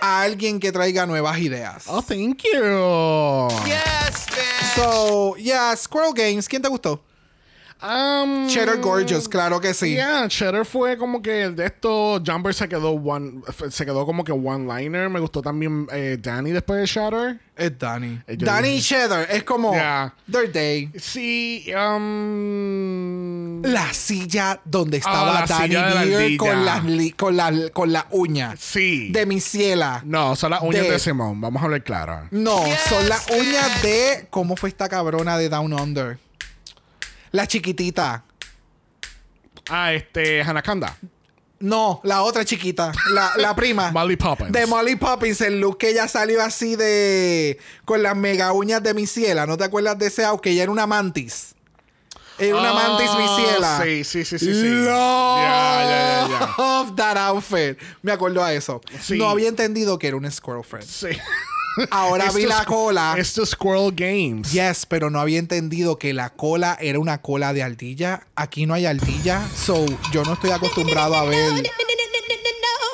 a alguien que traiga nuevas ideas. Oh, thank you. Yes, bitch. So, yeah, Squirrel Games, ¿quién te gustó? Um, Cheddar Gorgeous, claro que sí. Yeah, Cheddar fue como que el de estos Jumper se quedó one, se quedó como que one liner. Me gustó también eh, Danny después de Shatter. Es Danny. Eh, Danny y Cheddar. Es como Yeah. their day. Sí, um, La silla donde estaba Ah, la Danny silla de la Deer ardilla. con la, li- con, la, con la uña sí. de mi ciela. no, son las uñas de- de, Simón. Vamos a hablar claro. No, Yes, son las uñas de. ¿Cómo fue esta cabrona de Down Under? La chiquitita. Ah, este, Hanakanda. No, la otra chiquita. La, la prima. (laughs) Molly Poppins. De Molly Poppins, el look que ella salió así de. con las mega uñas de mi ciela. ¿No te acuerdas de ese out? Que ella era una mantis. Era una Ah, mantis mi ciela. Sí, sí, sí, sí. sí. Love ya, ya, ya. that outfit. Me acuerdo a eso. Sí. No había entendido que era un Squirrel Friend. Sí. (laughs) Ahora vi la cola. Esto es Squirrel Games. Yes, pero no había entendido que la cola era una cola de ardilla. Aquí no hay ardilla. So, yo no estoy acostumbrado a ver.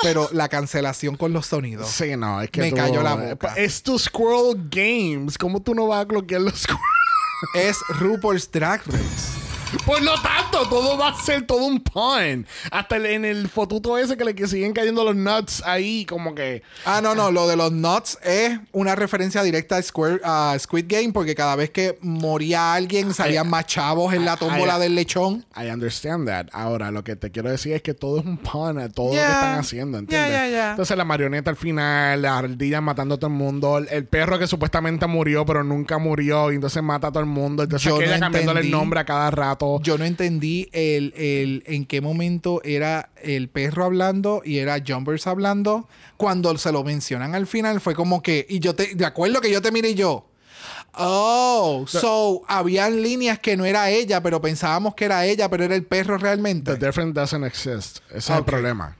Pero la cancelación con los sonidos. Sí, no, es que Me tú- cayó la boca. Esto es Squirrel Games. ¿Cómo tú no vas a bloquear los Squirrel? (laughs) Es RuPaul's Drag Race. Por lo tanto, todo va a ser todo un pun. Hasta el- en el fotuto ese que le que siguen cayendo los nuts ahí, como que. Ah, no, no, lo de los nuts es una referencia directa a, Square, a Squid Game porque cada vez que moría alguien salían más chavos en la tómbola ay, del lechón. I understand that. Ahora, lo que te quiero decir es que todo es un pun a todo lo que Yeah. están haciendo, ¿entiendes? Yeah, yeah, yeah. Entonces, la marioneta al final, la ardilla matando a todo el mundo, el, el perro que supuestamente murió, pero nunca murió, y entonces mata a todo el mundo. Entonces, Yo no cambiándole el entendí. nombre a cada Yo no entendí el, el en qué momento era el perro hablando y era Jumbers hablando. Cuando se lo mencionan al final fue como que, y yo te, de acuerdo que yo te miré y yo. Oh, so habían líneas que no era ella, pero pensábamos que era ella, pero era el perro realmente. The difference doesn't exist. Ese es el problema.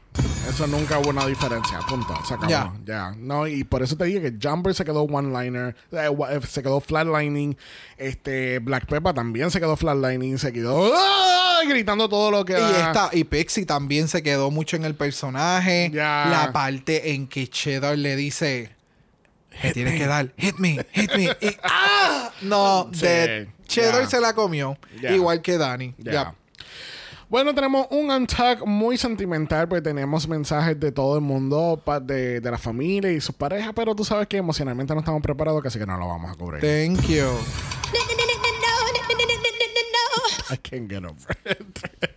Eso nunca hubo una diferencia. Punto. Se acabó. Ya. No, y por eso te dije que Jumper se quedó one-liner. eh, eh, se quedó flatlining. Este, Black Peppa también se quedó flatlining. Se quedó ¡ah! gritando todo lo que Y da. esta, y Pixie también se quedó mucho en el personaje. La parte en que Cheddar le dice. Me tienes que dar, hit me, hit me. Y, (laughs) ¡ah! No, Sí. Cheddar se la comió. Igual que Dani. Ya. Bueno, tenemos un untag muy sentimental porque tenemos mensajes de todo el mundo, de, de la familia y sus parejas, pero tú sabes que emocionalmente no estamos preparados, así que no lo vamos a cubrir. Thank you. I can't get over it.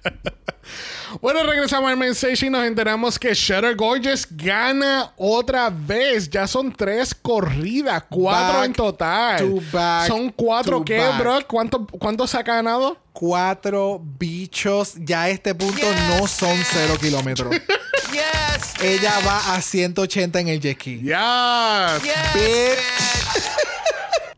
Bueno, regresamos al mensaje y nos enteramos que Shutter Gorgeous gana otra vez. Ya son tres corridas, cuatro Back en total. to back son cuatro, to ¿qué, back. bro? ¿Cuánto, ¿Cuánto se ha ganado? Cuatro bichos. Ya a este punto no son cero kilómetros. (laughs) Yes, Ella va a 180 en el jet ski. Yes. yes, Bitch. bitch.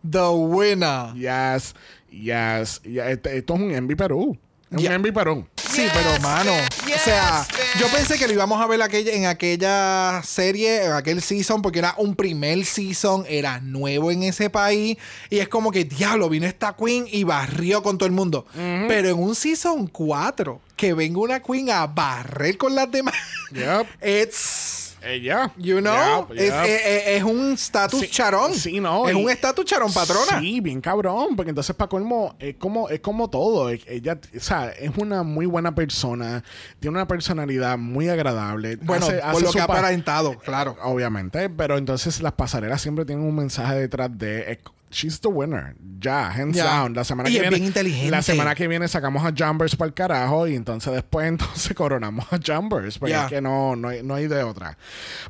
(laughs) The winner. Yes. Yes. Ya, este- esto es un Envy Perú. Un Envy Perú. Sí, pero mano, Yes, o sea, yo pensé que lo íbamos a ver aquella, en aquella serie, en aquel season, porque era un primer season, era nuevo en ese país, y es como que, diablo, vino esta queen y barrió con todo el mundo. Pero en un season 4, que venga una queen a barrer con las demás, Yep. (laughs) it's... Ella. You know, es, yep. es- es- es un status Sí, charón. sí, no, Es y- un status charón, patrona. Sí, bien cabrón, porque entonces para colmo es como es como todo, ella, o sea, es una muy buena persona, tiene una personalidad muy agradable. Bueno, hace- por hace lo que ha pa- aparentado, claro. Obviamente, pero entonces las pasarelas siempre tienen un mensaje detrás de es- She's the winner. Ya, hands down. La semana Y que es viene. bien inteligente. La semana que viene sacamos a Jumbers para el carajo. Y entonces después (laughs) entonces coronamos a Jumbers. Porque es que no, no, hay, no hay de otra.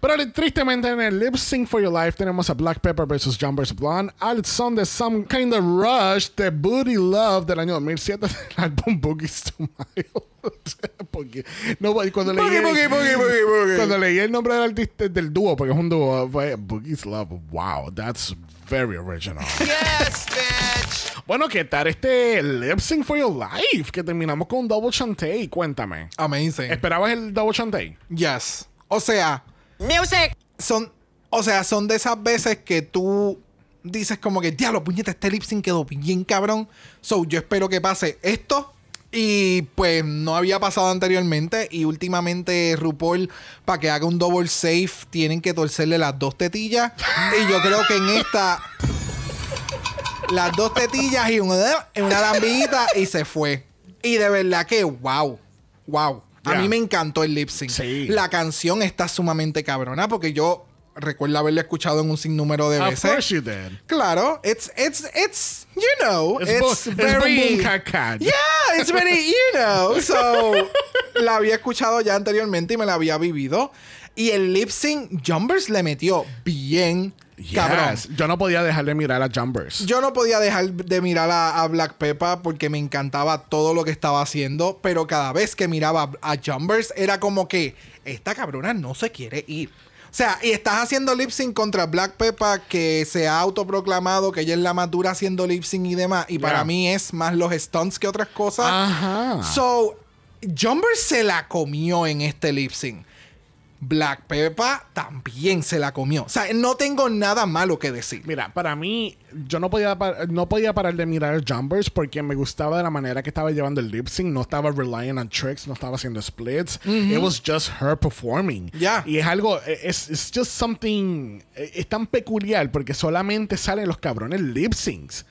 Pero tristemente en el Lip Sync for Your Life tenemos a Black Pepper versus Jumbers Blonde. Al son de Some Kind of Rush de Booty Love del año 2007 (laughs) del álbum Boogie's to Miles. (laughs) Porque- no, cuando leí, Boogie, boogie, boogie, boogie, boogie. cuando leí el nombre del artista del dúo, porque es un dúo, fue Boogie's Love. Wow, that's very original. (laughs) Yes, bitch. bueno, ¿qué tal este Lip Sync for Your Life? Que terminamos con un double chantey. Cuéntame. Amazing. ¿Esperabas el double chantey? Yes. O sea, Music. son, o sea, son de esas veces que tú dices como que, diablo, puñeta, este lip sync quedó bien cabrón. So, yo espero que pase esto. Y pues no había pasado anteriormente. Y últimamente RuPaul, para que haga un double safe, tienen que torcerle las dos tetillas. y yo creo que en esta, las dos tetillas y una, una lambita y se fue. Y de verdad que, wow, wow. A mí me encantó el lip sync. Sí. La canción está sumamente cabrona porque yo recuerdo haberla escuchado en un sinnúmero de Of veces. course you did. Claro, it's it's it's you know, It's it's, it's very cat. Yeah, it's very you know. So la había escuchado ya anteriormente y me la había vivido y el lip sync Jumbers le metió bien cabrón. Yes. Yo no podía dejar de mirar a Jumbers. Yo no podía dejar de mirar a, a Black Peppa porque me encantaba todo lo que estaba haciendo, pero cada vez que miraba a Jumbers era como que esta cabrona no se quiere ir. O sea, y estás haciendo lip sync contra Black Peppa que se ha autoproclamado que ella es la madura haciendo lip sync y demás. Y para mí es más los stunts que otras cosas. Ajá. So, Jumbers se la comió en este lip sync. Black Peppa también se la comió. O sea, no tengo nada malo que decir. Mira, para mí, yo no podía, no podía parar de mirar a Jumbers porque me gustaba de la manera que estaba llevando el lip sync. No estaba relying on tricks, no estaba haciendo splits. It was just her performing. Yeah. Y es algo, es it's just something, eh, es tan peculiar porque solamente salen los cabrones lip syncs.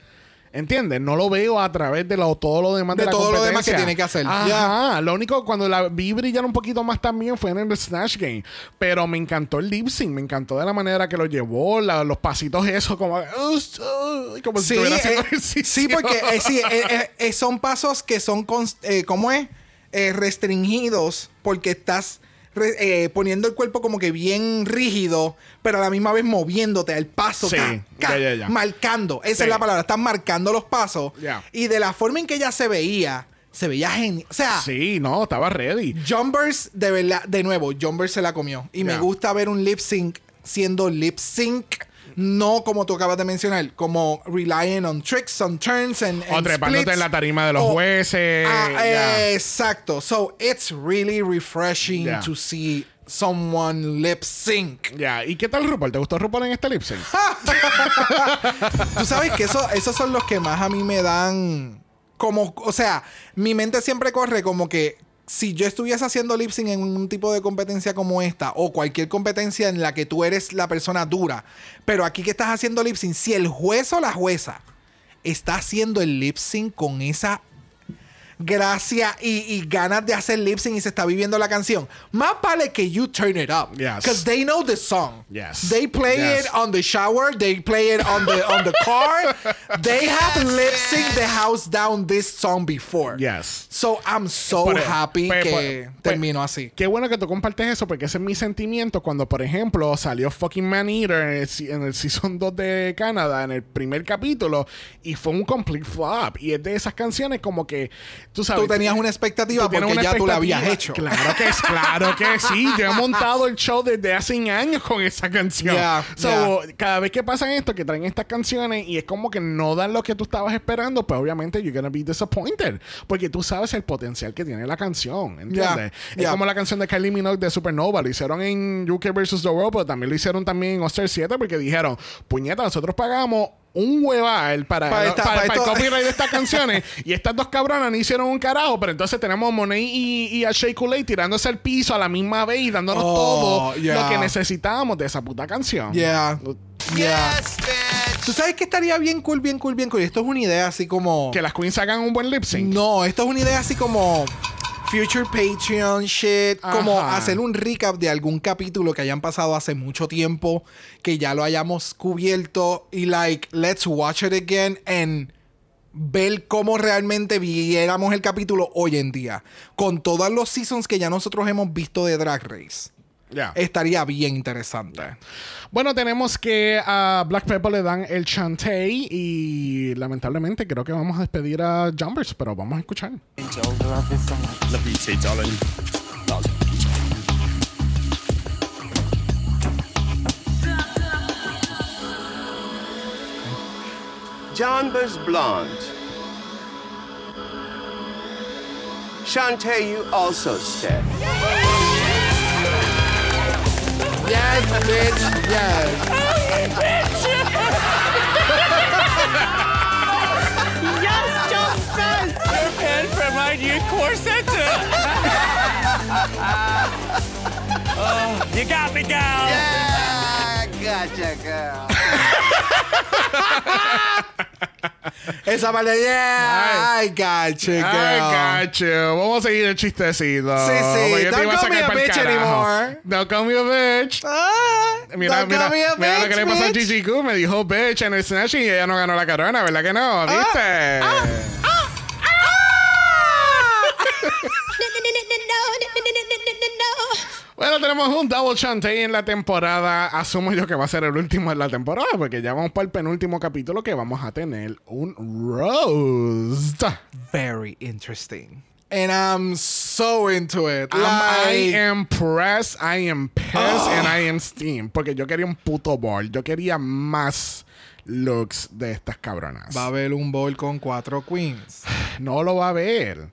¿Entiendes? No lo veo a través de lo, todo lo demás de, De la todo lo demás que tiene que hacer. Ajá. Lo único, cuando la vi brillar un poquito más también fue en el Snatch Game. Pero me encantó el lip sync. Me encantó de la manera que lo llevó. la- los pasitos esos como... uh, como si Sí, estuviera haciendo eh, ejercicio. sí, porque eh, sí, eh, son pasos que son, ¿cómo es? Restringidos porque estás eh, poniendo el cuerpo como que bien rígido, pero a la misma vez moviéndote al paso, Sí, ca- ca- ya, ya, ya. marcando. Esa Sí. es la palabra, estás marcando los pasos. Y de la forma en que ella se veía, se veía genial. O sea, Sí, no, estaba ready. Jumbers, de verdad, de nuevo, Jumbers se la comió. Y me gusta ver un lip sync siendo lip sync. No como tú acabas de mencionar, como relying on tricks, on turns and, O trepándote splits. en la tarima de los O- jueces. Ah. Exacto. So it's really refreshing to see someone lip sync. Ya, ¿y qué tal RuPaul? ¿Te gustó RuPaul en este lip sync? (laughs) Tú sabes que eso, esos son los que más a mí me dan como, o sea, mi mente siempre corre como que si yo estuviese haciendo lip sync en un tipo de competencia como esta o cualquier competencia en la que tú eres la persona dura, pero aquí que estás haciendo lip sync, si el juez o la jueza está haciendo el lip sync con esa gracia y, y ganas de hacer lip sync y se está viviendo la canción, más vale que you turn it up. Yes. Because they know the song. Yes. They play Yes. it on the shower. They play it on the on the car. they have lip sync the house down this song before. Yes. So I'm so Por- happy pues, que pues, pues, terminó así. Qué bueno que tú compartes eso, porque ese es mi sentimiento cuando, por ejemplo, salió fucking Man Eater en el, se- en el Season 2 de Canadá, en el primer capítulo, y fue un complete flop. Y es de esas canciones como que, tú sabes... Tú tenías una expectativa porque una ya tú la habías hecho. Claro que es, claro que sí. Yo he montado el show desde hace años con esa canción. Yeah, so, cada vez que pasan esto, que traen estas canciones y es como que no dan lo que tú estabas esperando, pues obviamente you're gonna be disappointed. Porque tú sabes el potencial que tiene la canción, ¿entiendes? Yeah, Es como la canción de Kylie Minogue de Supernova. Lo hicieron en UK vs. The World, pero también lo hicieron también en Oster 7 porque dijeron, puñeta, nosotros pagamos un hueval para, Para esta- para- para para el copyright de (laughs) estas canciones y estas dos cabronas no hicieron un carajo, pero entonces tenemos a Monet y, y a Shea tirándose al piso a la misma vez y dándonos Oh, todo yeah. lo que necesitábamos de esa puta canción. Yeah. Yeah. Yes, bitch. Tú sabes que estaría bien cool, bien cool, bien cool. Esto es una idea así como. Que las queens hagan un buen lip sync. No, esto es una idea así como future Patreon shit, como hacer un recap de algún capítulo que hayan pasado hace mucho tiempo, que ya lo hayamos cubierto y like let's watch it again and ver cómo realmente viéramos el capítulo hoy en día con todos los seasons que ya nosotros hemos visto de Drag Race. Estaría bien interesante. Bueno, tenemos que a Black Pepper le dan el chantey y lamentablemente creo que vamos a despedir a Jumpers, pero vamos a escuchar. Janbers Blonde. Shantae, you also said. Yes, bitch, yes. Oh you bitch! Yes, jump fast! Prepare for my new corset. oh, you got me, gal. Yeah, gotcha, girl. (laughs) Esa parte, yeah, I got you, girl. Ay, cacho. Vamos a seguir el chistecito. Sí, sí. Don't call me a bitch anymore. Don't call me a bitch. Ah, Mira, mira, mira lo que le bitch, pasó a. Gigi Q. Me dijo bitch en el Snatch y ella no ganó la corona, ¿verdad que no? ¿Viste? Bueno, tenemos un double chantey en la temporada. Asumo yo que va a ser el último en la temporada, porque ya vamos para el penúltimo capítulo que vamos a tener un roast. Very interesting. And I'm so into it. I'm- I Like, am pressed, I am pissed, and I am steamed. Porque yo quería un puto ball. Yo quería más looks de estas cabronas. va a haber un bowl con cuatro queens. (sighs) No lo va a ver.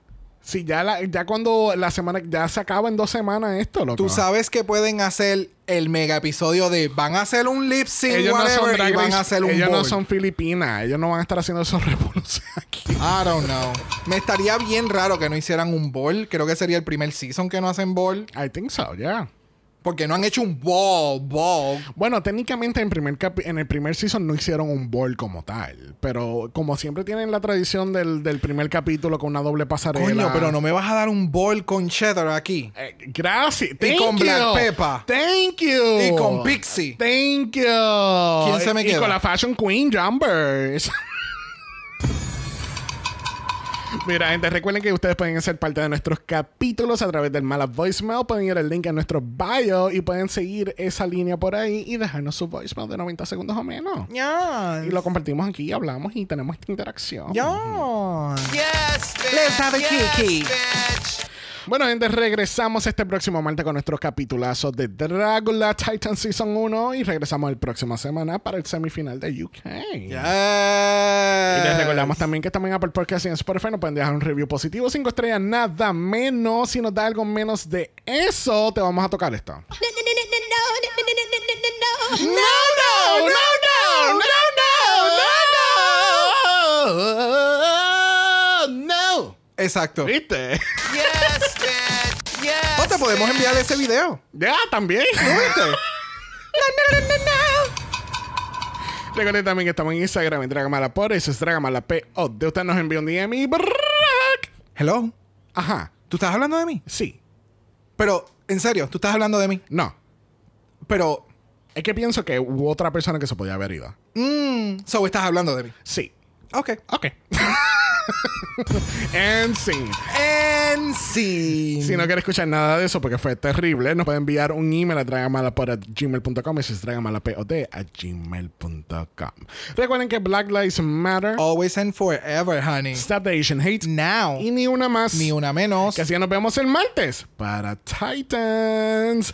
Sí, ya, la- ya cuando la semana... Ya se acaba en dos semanas esto, loco. Tú sabes que pueden hacer el mega episodio de van a hacer un lip sync Ellos no son whatever, drag y van a hacer un Ellos no bowl. son filipinas. Ellos no van a estar haciendo esos (laughs) revoluciones aquí. I don't know. Me estaría bien raro que no hicieran un bowl. Creo que sería el primer season que no hacen bowl. I think so, yeah. Porque no han hecho un ball, ball. Bueno, técnicamente en, primer capi- en el primer season no hicieron un ball como tal. Pero como siempre tienen la tradición del, del primer capítulo con una doble pasarela. Coño, pero no me vas a dar un ball con cheddar aquí. Eh, gracias. Y Thank con you. Black Pepper. Thank you. Y con Pixie. Thank you. ¿Quién se me y con la Fashion Queen Jumpers. (laughs) (laughs) Mira, gente, recuerden que ustedes pueden ser parte de nuestros capítulos a través del Mala Voicemail. Pueden ir al link en nuestro bio y pueden seguir esa línea por ahí y dejarnos su voicemail de 90 segundos o menos. Ya. Y lo compartimos aquí, y hablamos y tenemos esta interacción. Ya. Yes, bitch. Let's have a yes, kiki. bitch. Bueno, gente, regresamos este próximo martes con nuestro capitulazo de Dragula Titan Season 1 y regresamos el próxima semana para el semifinal de UK. Y les recordamos también que en Apple Podcast y en Spotify nos pueden dejar un review positivo, 5 estrellas, nada menos. Si nos da algo menos de eso, te vamos a tocar esto. No, no, no, no, no, no, no, no, no. No, no, no, no, no, no, no. Exacto. ¿Viste? Yes. Yes. Te podemos enviar ese video. Ya, también. (laughs) Recuerden también que estamos en Instagram en Dragamala por eso es Dragamala P. O de usted nos envió un DM y. Hello. Ajá. ¿Tú estás hablando de mí? Sí. Pero, en serio, tú estás hablando de mí. No. Pero, Es que pienso que hubo otra persona que se podía haber ido. mmm, so estás hablando de mí. Sí. Ok. Ok. (laughs) (laughs) And scene. En sí. Si no quiere escuchar nada de eso porque fue terrible, nos puede enviar un email a dragamalapod.gmail.com y si es dragamalapod a gmail.com. Recuerden que Black Lives Matter, Always and forever, honey. Stop the Asian Hate Now. y ni una más. Ni una menos. Que así nos vemos el martes para Titans.